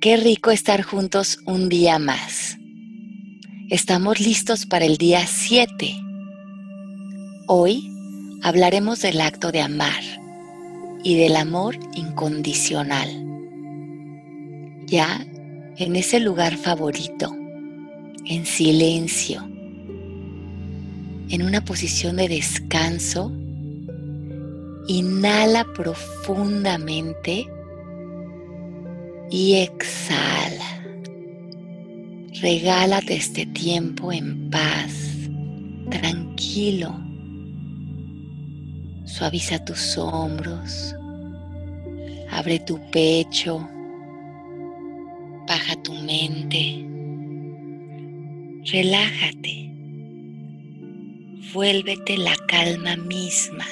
Qué rico estar juntos un día más. Estamos listos para el día 7. Hoy hablaremos del acto de amar y del amor incondicional. Ya en ese lugar favorito, en silencio, en una posición de descanso, inhala profundamente y exhala. Regálate este tiempo en paz, tranquilo. Suaviza tus hombros, abre tu pecho, baja tu mente, relájate, vuélvete la calma misma.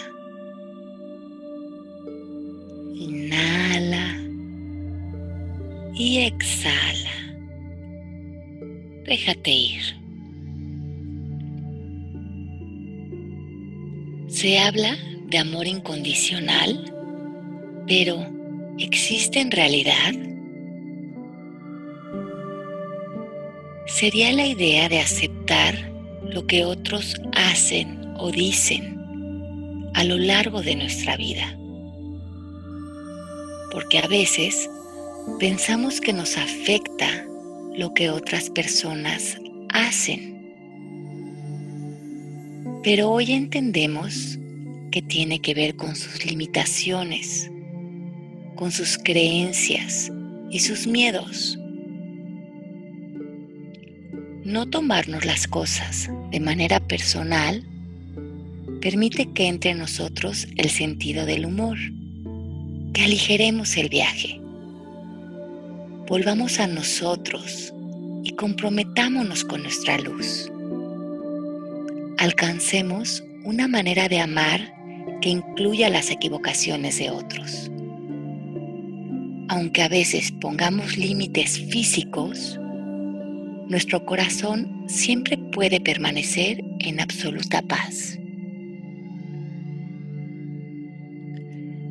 Y exhala. Déjate ir. Se habla de amor incondicional, pero ¿existe en realidad? Sería la idea de aceptar lo que otros hacen o dicen a lo largo de nuestra vida. Porque a veces pensamos que nos afecta lo que otras personas hacen. Pero hoy entendemos que tiene que ver con sus limitaciones, con sus creencias y sus miedos. No tomarnos las cosas de manera personal permite que entre en nosotros el sentido del humor, que aligeremos el viaje volvamos a nosotros y comprometámonos con nuestra luz. Alcancemos una manera de amar que incluya las equivocaciones de otros. Aunque a veces pongamos límites físicos, nuestro corazón siempre puede permanecer en absoluta paz.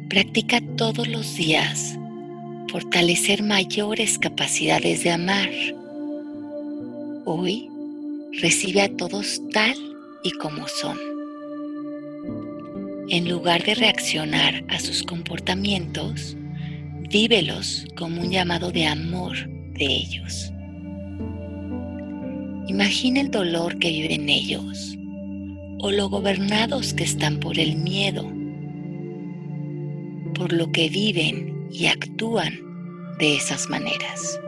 Practica todos los días fortalecer mayores capacidades de amar. Hoy recibe a todos tal y como son. En lugar de reaccionar a sus comportamientos, vívelos como un llamado de amor de ellos. Imagina el dolor que viven ellos o lo gobernados que están por el miedo, por lo que viven y actúan de esas maneras.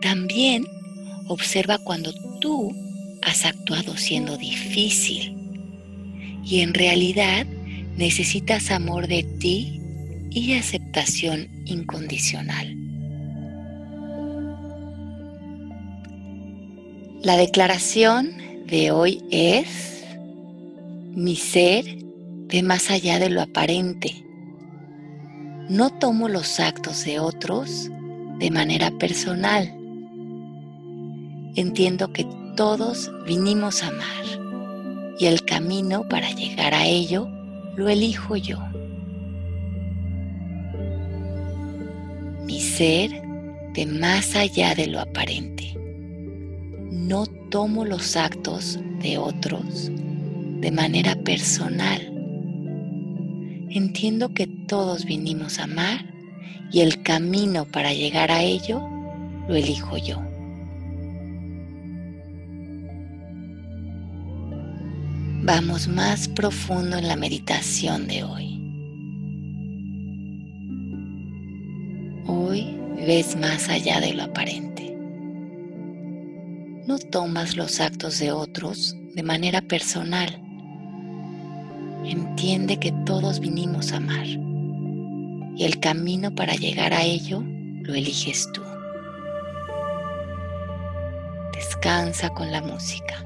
También observa cuando tú has actuado siendo difícil y en realidad necesitas amor de ti y aceptación incondicional. La declaración de hoy es, mi ser ve más allá de lo aparente no tomo los actos de otros de manera personal. Entiendo que todos vinimos a amar y el camino para llegar a ello lo elijo yo. Mi ser de más allá de lo aparente. No tomo los actos de otros de manera personal entiendo que todos vinimos a amar y el camino para llegar a ello lo elijo yo. Vamos más profundo en la meditación de hoy. Hoy ves más allá de lo aparente. No tomas los actos de otros de manera personal entiende que todos vinimos a amar y el camino para llegar a ello lo eliges tú. Descansa con la música.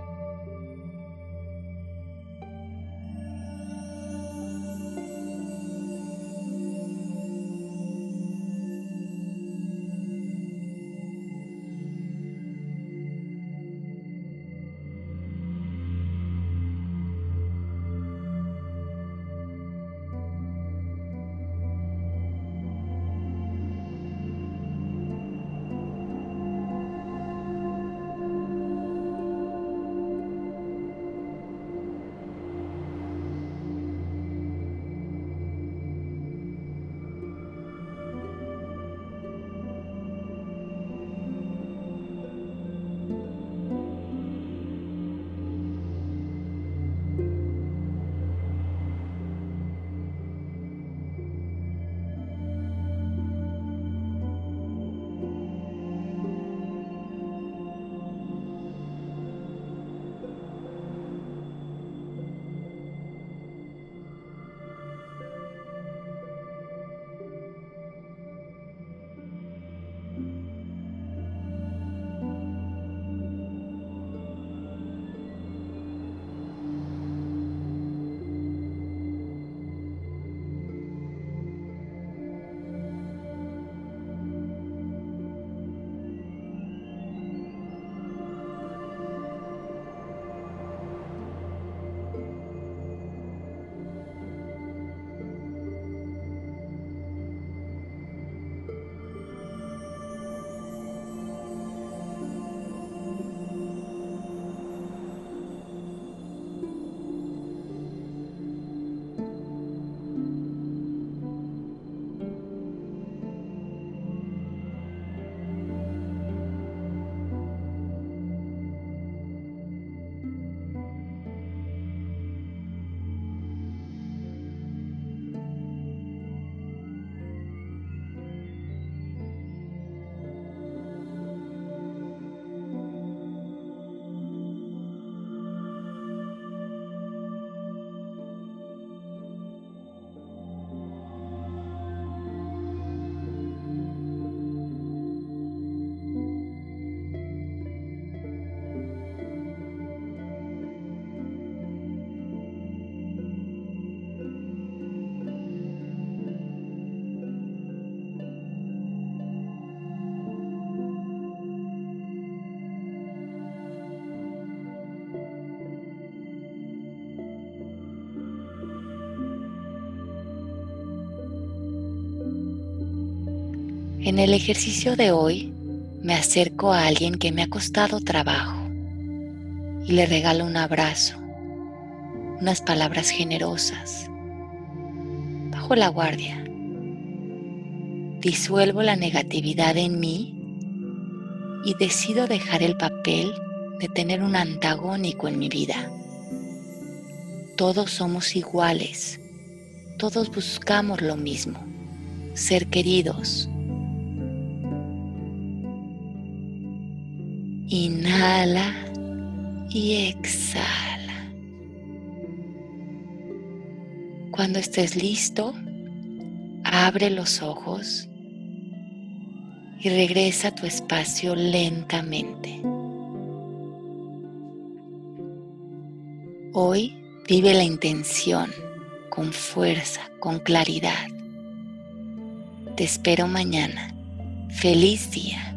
En el ejercicio de hoy me acerco a alguien que me ha costado trabajo y le regalo un abrazo, unas palabras generosas. Bajo la guardia. Disuelvo la negatividad en mí y decido dejar el papel de tener un antagónico en mi vida. Todos somos iguales, todos buscamos lo mismo, ser queridos. Inhala y exhala. Cuando estés listo, abre los ojos y regresa a tu espacio lentamente. Hoy vive la intención con fuerza, con claridad. Te espero mañana. Feliz día.